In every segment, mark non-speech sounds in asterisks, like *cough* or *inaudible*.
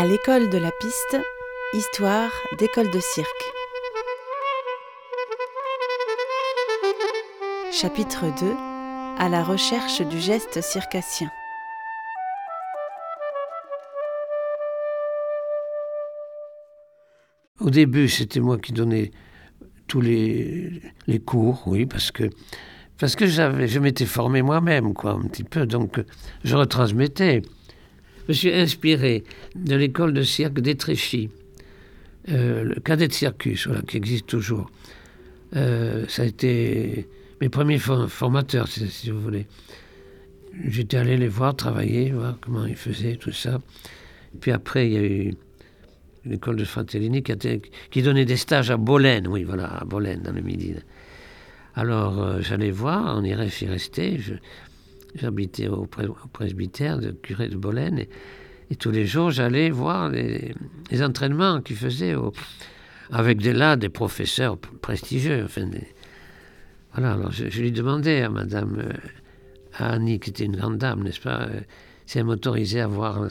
À l'école de la piste, histoire d'école de cirque. Chapitre 2 À la recherche du geste circassien. Au début, c'était moi qui donnais tous les, cours, oui, parce que parce que je m'étais formé moi-même, quoi, un petit peu, donc je retransmettais. Me suis inspiré de l'école de cirque d'Étréchy, euh, le cadet de circus, voilà, qui existe toujours. Euh, ça a été mes premiers formateurs, si, vous voulez. J'étais allé les voir travailler, voir comment ils faisaient, tout ça. Puis après, il y a eu l'école de Fratellini qui, qui, donnait des stages à Bolène, oui, voilà, à Bolène, dans le Midi. Alors euh, j'allais voir, on irait s'y rester. J'habitais au, presbytère de curé de Bolène et, tous les jours j'allais voir les, entraînements qu'il faisait avec des, là des professeurs prestigieux. Enfin, voilà, je, lui demandais à Madame euh, Annie, qui était une grande dame, n'est-ce pas, euh, si elle m'autorisait à voir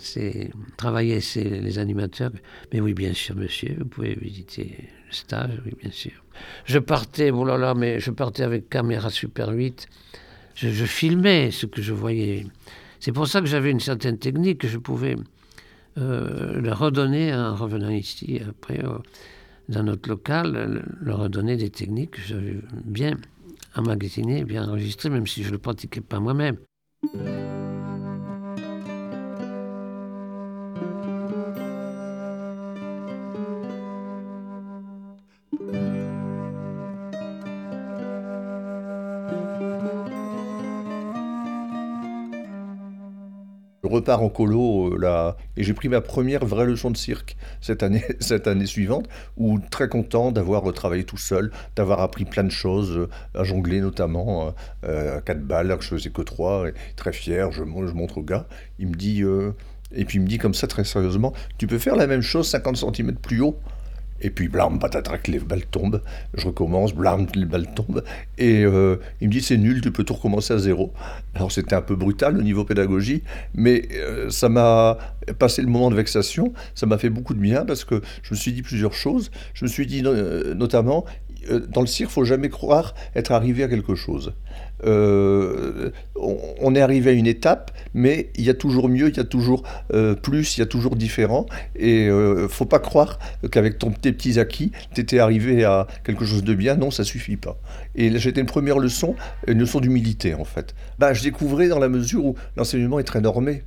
travailler les animateurs. Mais oui, bien sûr, monsieur, vous pouvez visiter le stage, oui, bien sûr. Je partais, oh là là, mais je partais avec caméra Super 8. Je, filmais ce que je voyais. C'est pour ça que j'avais une certaine technique que je pouvais euh, redonner en revenant ici, après, euh, dans notre local, le, redonner des techniques que j'avais bien emmagasinées, bien enregistrées, même si je ne le pratiquais pas moi-même. Repars en colo euh, là, et j'ai pris ma première vraie leçon de cirque cette année, *laughs* cette année suivante, où très content d'avoir travaillé tout seul, d'avoir appris plein de choses, euh, à jongler notamment, euh, à quatre balles, alors que je faisais que trois, et très fier, je, je montre au gars, il me dit, et puis il me dit comme ça très sérieusement, tu peux faire la même chose 50 cm plus haut? Et puis, blam, patatrac, les balles tombent. Je recommence, blam, les balles tombent. Et euh, il me dit, c'est nul, tu peux tout recommencer à zéro. Alors, c'était un peu brutal au niveau pédagogie, mais euh, ça m'a passé le moment de vexation. Ça m'a fait beaucoup de bien parce que je me suis dit plusieurs choses. Je me suis dit, euh, notamment, dans le cirque, il faut jamais croire être arrivé à quelque chose. On, est arrivé à une étape, mais il y a toujours mieux, il y a toujours euh, plus, il y a toujours différent. Et ne euh, faut pas croire qu'avec tes petits acquis, tu étais arrivé à quelque chose de bien. Non, ça suffit pas. Et j'étais une première leçon, une leçon d'humilité en fait. Bah, je découvrais dans la mesure où l'enseignement est très normé.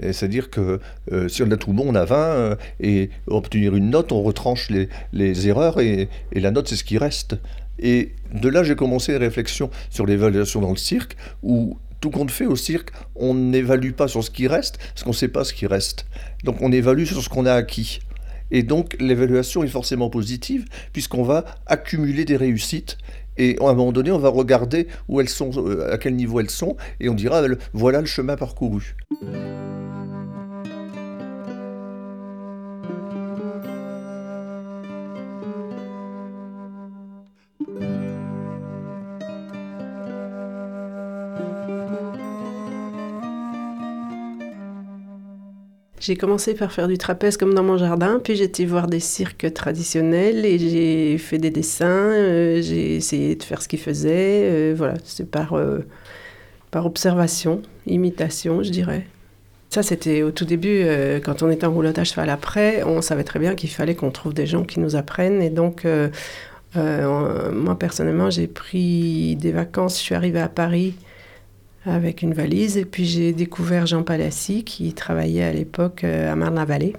C'est-à-dire que si on a tout bon, on a 20, et obtenir une note, on retranche les, erreurs, et, et la note, c'est ce qui reste. Et de là, j'ai commencé les réflexions sur l'évaluation dans le cirque, où tout compte fait au cirque, on n'évalue pas sur ce qui reste, parce qu'on ne sait pas ce qui reste. Donc on évalue sur ce qu'on a acquis. Et donc l'évaluation est forcément positive, puisqu'on va accumuler des réussites. Et à un moment donné, on va regarder où elles sont, euh, à quel niveau elles sont, et on dira, voilà le chemin parcouru. J'ai commencé par faire du trapèze comme dans mon jardin, puis été voir des cirques traditionnels et j'ai fait des dessins, euh, j'ai essayé de faire ce qu'ils faisaient. Euh, voilà, c'est par, euh, par observation, imitation, je dirais. Ça, c'était au tout début, quand on était en roulotte à cheval. Après, on savait très bien qu'il fallait qu'on trouve des gens qui nous apprennent. Et donc, moi, personnellement, j'ai pris des vacances. Je suis arrivée à Paris avec une valise. Et puis j'ai découvert Jean Palassi qui travaillait à l'époque euh, à Marne-la-Vallée.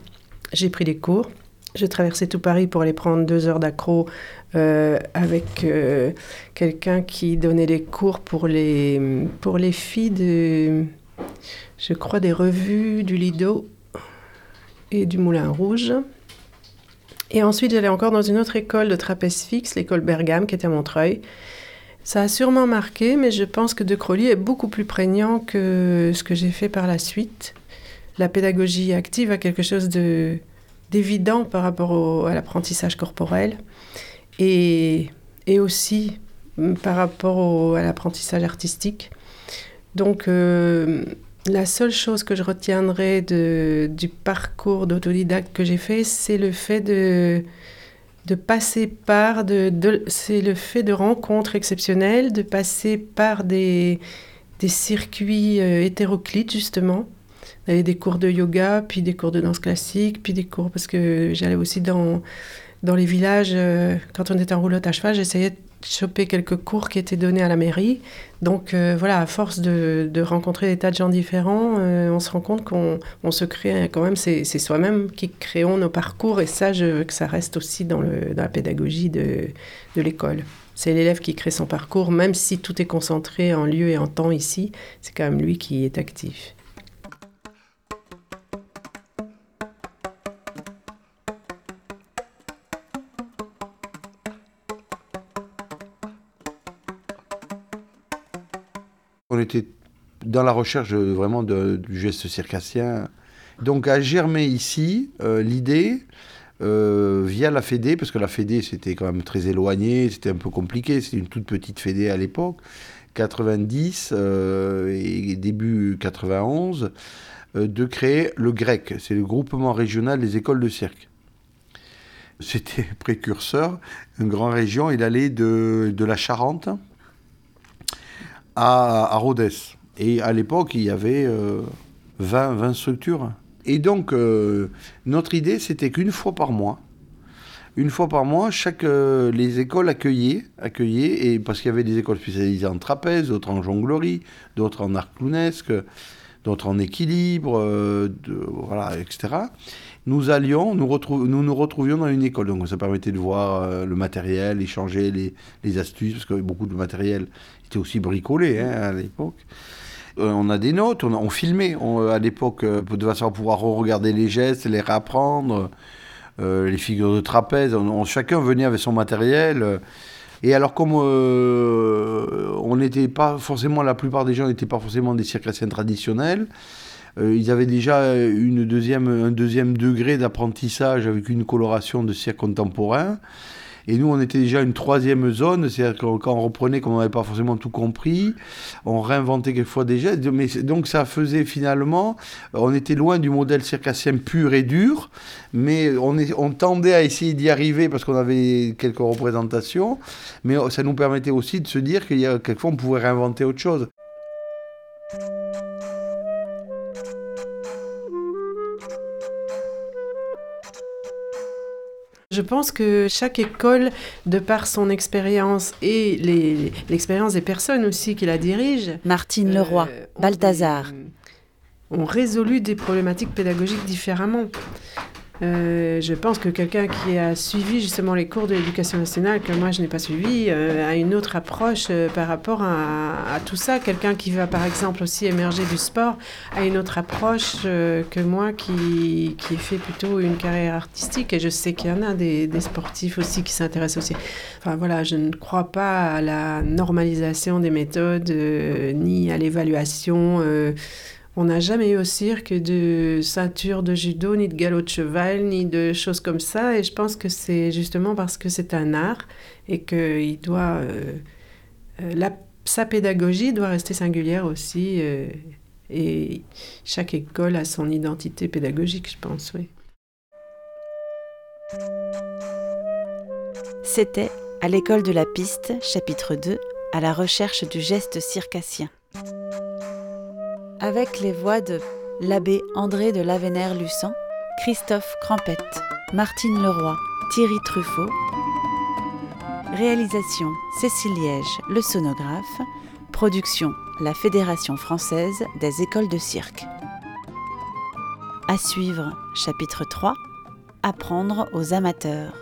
J'ai pris des cours. J'ai traversé tout Paris pour aller prendre deux heures d'accro euh, avec euh, quelqu'un qui donnait des cours pour les, pour les filles de, je crois, des revues du Lido et du Moulin Rouge. Et ensuite, j'allais encore dans une autre école de trapèze fixe, l'école Bergame, qui était à Montreuil. Ça a sûrement marqué, mais je pense que De Crowley est beaucoup plus prégnant que ce que j'ai fait par la suite. La pédagogie active a quelque chose de d'évident par rapport à l'apprentissage corporel et, et, aussi mm, par rapport à l'apprentissage artistique. Donc, euh, La seule chose que je retiendrai du parcours d'autodidacte que j'ai fait, c'est le fait de, de passer par, de, c'est le fait de rencontres exceptionnelles, de passer par des, des circuits euh, hétéroclites justement. Des cours de yoga, puis des cours de danse classique, puis des cours parce que j'allais aussi dans, dans les villages, euh, quand on était en roulotte à cheval, j'essayais choper quelques cours qui étaient donnés à la mairie. Donc euh, voilà, à force de, rencontrer des tas de gens différents, euh, on se rend compte qu'on se crée quand même, c'est soi-même qui créons nos parcours et ça, je veux que ça reste aussi dans, le, dans la pédagogie de, de l'école. C'est l'élève qui crée son parcours, même si tout est concentré en lieu et en temps ici, c'est quand même lui qui est actif. Était dans la recherche vraiment du geste circassien. Donc à germer ici euh, l'idée euh, via la Fédé, parce que la Fédé c'était quand même très éloigné, c'était un peu compliqué, c'était une toute petite Fédé à l'époque, 90 euh, et début 91, de créer le GREC, c'est le groupement régional des écoles de cirque. C'était *laughs* précurseur, une grande région, il allait de, de la Charente à, Rhodes. Et à l'époque, il y avait 20, euh, 20 structures. Et donc, euh, notre idée, c'était qu'une fois par mois, une fois par mois, chaque, euh, les écoles accueillaient, accueillaient parce qu'il y avait des écoles spécialisées en trapèze, d'autres en jonglerie, d'autres en art d'autres en équilibre, voilà, etc. Nous allions, nous, nous nous retrouvions dans une école. Donc ça permettait de voir le matériel, échanger les, les astuces, parce que beaucoup de matériel aussi bricolé hein, à l'époque. Euh, on a des notes, on, filmait à l'époque euh, de façon à pouvoir regarder les gestes, les réapprendre, euh, les figures de trapèze. chacun venait avec son matériel. Et alors, comme on n'était pas forcément, la plupart des gens n'étaient pas forcément des circassiens traditionnels, ils avaient déjà un deuxième degré d'apprentissage avec une coloration de cirque contemporain. Et nous, on était déjà une troisième zone, c'est-à-dire que quand on reprenait, comme on n'avait pas forcément tout compris, on réinventait quelquefois des gestes. Mais donc ça faisait finalement, on était loin du modèle circassien pur et dur, mais on, on tendait à essayer d'y arriver parce qu'on avait quelques représentations, mais ça nous permettait aussi de se dire qu'il y a quelquefois on pouvait réinventer autre chose. Je pense que chaque école, de par son expérience et l'expérience des personnes aussi qui la dirigent, Martine Leroy, euh, Balthazar, ont résolu des problématiques pédagogiques différemment. Euh, je pense que quelqu'un qui a suivi justement les cours de l'éducation nationale, que moi je n'ai pas suivi, euh, a une autre approche euh, par rapport à, tout ça. Quelqu'un qui va par exemple aussi émerger du sport a une autre approche que moi qui, qui fait plutôt une carrière artistique. Et je sais qu'il y en a des, des sportifs aussi qui s'intéressent aussi. Enfin voilà, je ne crois pas à la normalisation des méthodes ni à l'évaluation. On n'a jamais eu au cirque de ceinture de judo, ni de galop de cheval, ni de choses comme ça. Et je pense que c'est justement parce que c'est un art et que doit, euh, euh, sa pédagogie doit rester singulière aussi. Euh, et chaque école a son identité pédagogique, je pense. C'était à l'école de la piste, chapitre 2, à la recherche du geste circassien avec les voix de l'abbé André de Lavenaire-Lucent, Christophe Crampette, Martine Leroy, Thierry Truffaut. Réalisation Cécile Liège, le sonographe. Production La Fédération française des écoles de cirque. À suivre, chapitre 3 Apprendre aux amateurs.